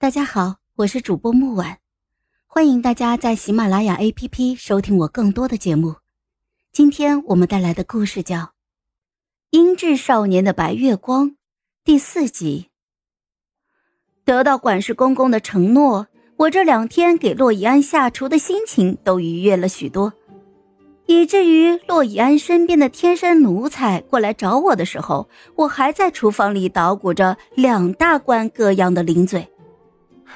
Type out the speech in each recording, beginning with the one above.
大家好，我是主播木婉，欢迎大家在喜马拉雅 APP 收听我更多的节目。今天我们带来的故事叫《英智少年的白月光》第四集。得到管事公公的承诺，我这两天给洛以安下厨的心情都愉悦了许多。以至于洛以安身边的贴身奴才过来找我的时候，我还在厨房里捣鼓着两大罐各样的零嘴。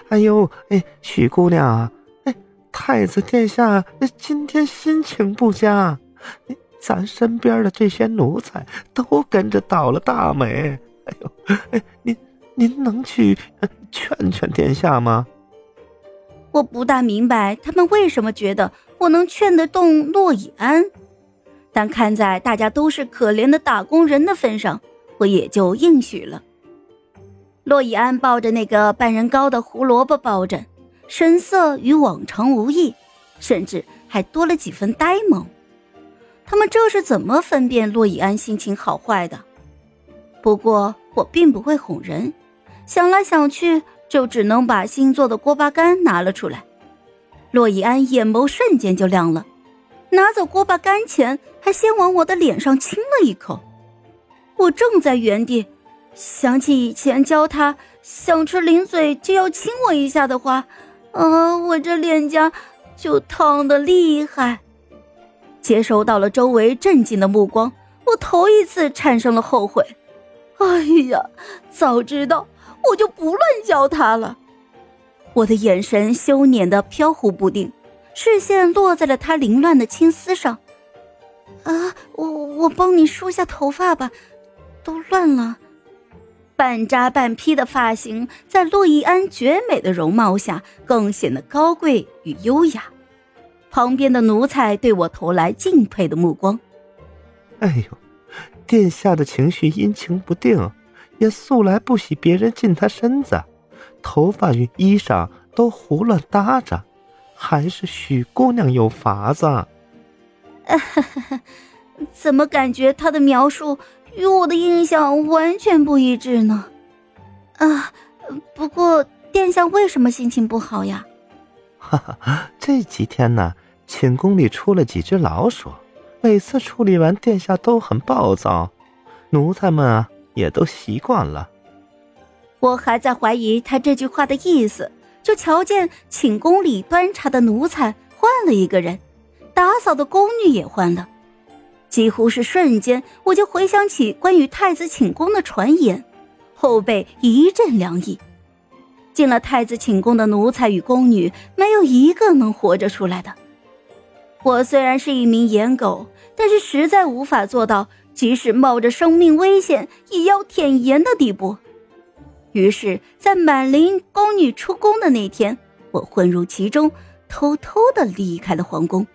哎呦，哎，许姑娘啊，哎，太子殿下今天心情不佳，咱身边的这些奴才都跟着倒了大霉。哎呦，哎，您您能去劝劝殿下吗？我不大明白他们为什么觉得我能劝得动洛以安，但看在大家都是可怜的打工人的份上，我也就应许了。洛以安抱着那个半人高的胡萝卜抱枕，神色与往常无异，甚至还多了几分呆萌。他们这是怎么分辨洛以安心情好坏的？不过我并不会哄人，想来想去。就只能把新做的锅巴干拿了出来，洛以安眼眸瞬间就亮了，拿走锅巴干前还先往我的脸上亲了一口。我正在原地想起以前教他想吃零嘴就要亲我一下的话，啊，我这脸颊就烫得厉害。接收到了周围震惊的目光，我头一次产生了后悔。哎呀，早知道。我就不乱教他了。我的眼神羞赧的飘忽不定，视线落在了他凌乱的青丝上。啊，我我帮你梳下头发吧，都乱了。半扎半披的发型，在洛伊安绝美的容貌下，更显得高贵与优雅。旁边的奴才对我投来敬佩的目光。哎呦，殿下的情绪阴晴不定。也素来不喜别人近他身子，头发与衣裳都胡乱搭着，还是许姑娘有法子。怎么感觉他的描述与我的印象完全不一致呢？啊，不过殿下为什么心情不好呀？哈哈，这几天呢，寝宫里出了几只老鼠，每次处理完，殿下都很暴躁，奴才们啊。也都习惯了。我还在怀疑他这句话的意思，就瞧见寝宫里端茶的奴才换了一个人，打扫的宫女也换了，几乎是瞬间，我就回想起关于太子寝宫的传言，后背一阵凉意。进了太子寝宫的奴才与宫女，没有一个能活着出来的。我虽然是一名颜狗，但是实在无法做到。即使冒着生命危险，也要舔颜的地步。于是，在满林宫女出宫的那天，我混入其中，偷偷的离开了皇宫。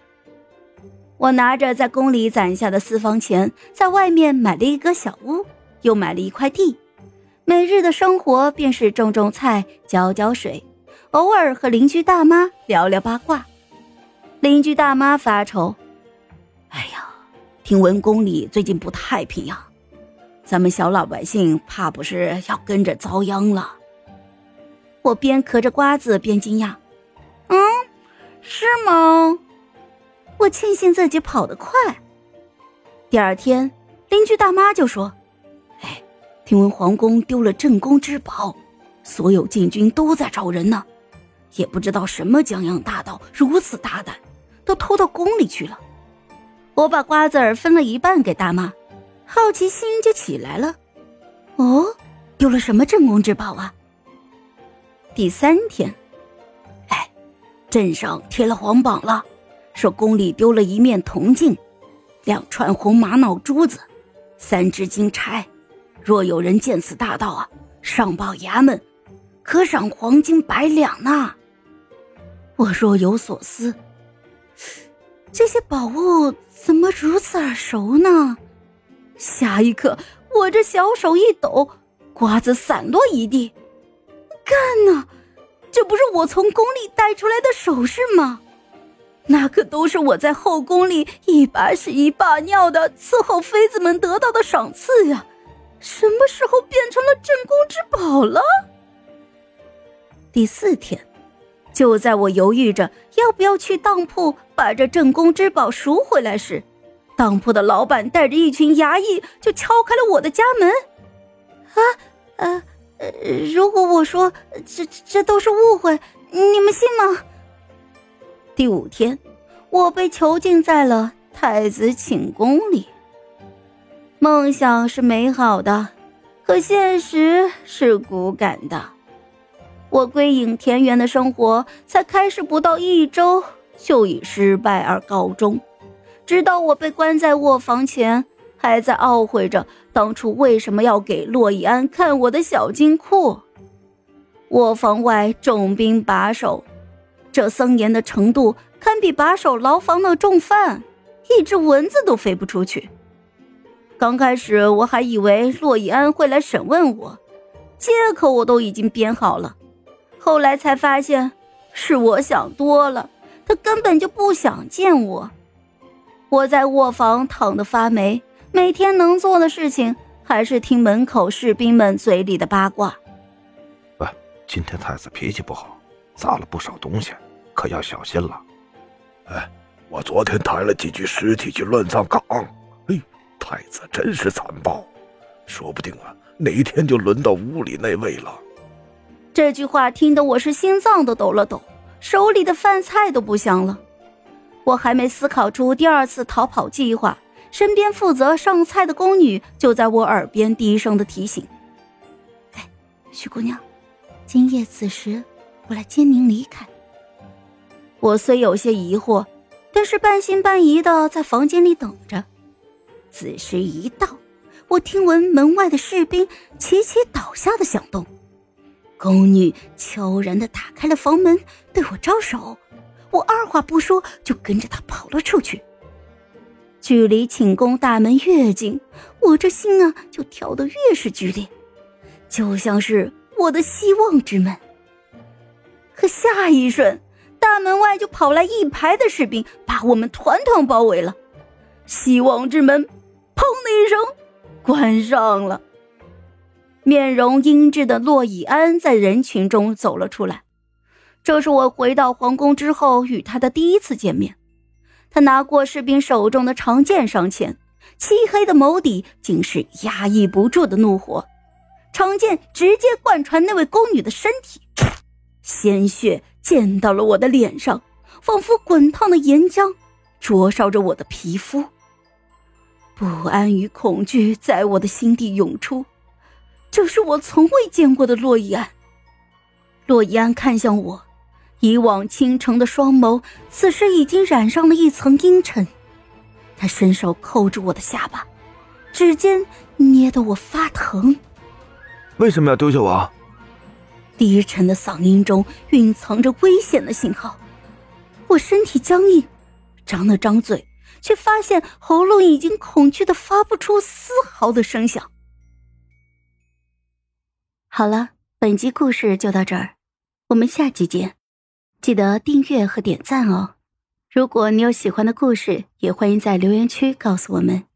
我拿着在宫里攒下的私房钱，在外面买了一个小屋，又买了一块地。每日的生活便是种种菜、浇浇水，偶尔和邻居大妈聊聊八卦。邻居大妈发愁：“哎呀。”听闻宫里最近不太平呀，咱们小老百姓怕不是要跟着遭殃了。我边嗑着瓜子边惊讶：“嗯，是吗？”我庆幸自己跑得快。第二天，邻居大妈就说：“哎，听闻皇宫丢了镇宫之宝，所有禁军都在找人呢，也不知道什么江洋大盗如此大胆，都偷到宫里去了。”我把瓜子儿分了一半给大妈，好奇心就起来了。哦，丢了什么镇宫之宝啊？第三天，哎，镇上贴了黄榜了，说宫里丢了一面铜镜，两串红玛瑙珠子，三只金钗。若有人见此大盗啊，上报衙门，可赏黄金百两呢。我若有所思。这些宝物怎么如此耳熟呢？下一刻，我这小手一抖，瓜子散落一地。干呢？这不是我从宫里带出来的首饰吗？那可都是我在后宫里一把屎一把尿的伺候妃子们得到的赏赐呀！什么时候变成了镇宫之宝了？第四天，就在我犹豫着要不要去当铺把这镇宫之宝赎回来时，当铺的老板带着一群衙役就敲开了我的家门。啊，呃，如果我说这这都是误会，你们信吗？第五天，我被囚禁在了太子寝宫里。梦想是美好的，可现实是骨感的。我归隐田园的生活才开始不到一周，就以失败而告终。直到我被关在卧房前，还在懊悔着当初为什么要给洛以安看我的小金库。卧房外重兵把守，这森严的程度堪比把守牢房的重犯，一只蚊子都飞不出去。刚开始我还以为洛以安会来审问我，借口我都已经编好了。后来才发现，是我想多了，他根本就不想见我。我在卧房躺得发霉，每天能做的事情还是听门口士兵们嘴里的八卦。喂，今天太子脾气不好，砸了不少东西，可要小心了。哎，我昨天抬了几具尸体去乱葬岗，哎，太子真是残暴，说不定啊，哪一天就轮到屋里那位了。这句话听得我是心脏都抖了抖，手里的饭菜都不香了。我还没思考出第二次逃跑计划，身边负责上菜的宫女就在我耳边低声的提醒：“哎，徐姑娘，今夜此时我来接您离开。”我虽有些疑惑，但是半信半疑的在房间里等着。子时一到，我听闻门外的士兵齐齐倒下的响动。宫女悄然的打开了房门，对我招手。我二话不说就跟着她跑了出去。距离寝宫大门越近，我这心啊就跳得越是剧烈，就像是我的希望之门。可下一瞬，大门外就跑来一排的士兵，把我们团团包围了。希望之门，砰的一声，关上了。面容英质的洛以安在人群中走了出来，这是我回到皇宫之后与他的第一次见面。他拿过士兵手中的长剑上前，漆黑的眸底竟是压抑不住的怒火，长剑直接贯穿那位宫女的身体，鲜血溅到了我的脸上，仿佛滚烫的岩浆，灼烧着我的皮肤。不安与恐惧在我的心底涌出。这是我从未见过的洛伊安。洛伊安看向我，以往倾城的双眸，此时已经染上了一层阴沉。他伸手扣住我的下巴，指尖捏得我发疼。为什么要丢下我？低沉的嗓音中蕴藏着危险的信号。我身体僵硬，张了张嘴，却发现喉咙已经恐惧的发不出丝毫的声响。好了，本集故事就到这儿，我们下集见，记得订阅和点赞哦。如果你有喜欢的故事，也欢迎在留言区告诉我们。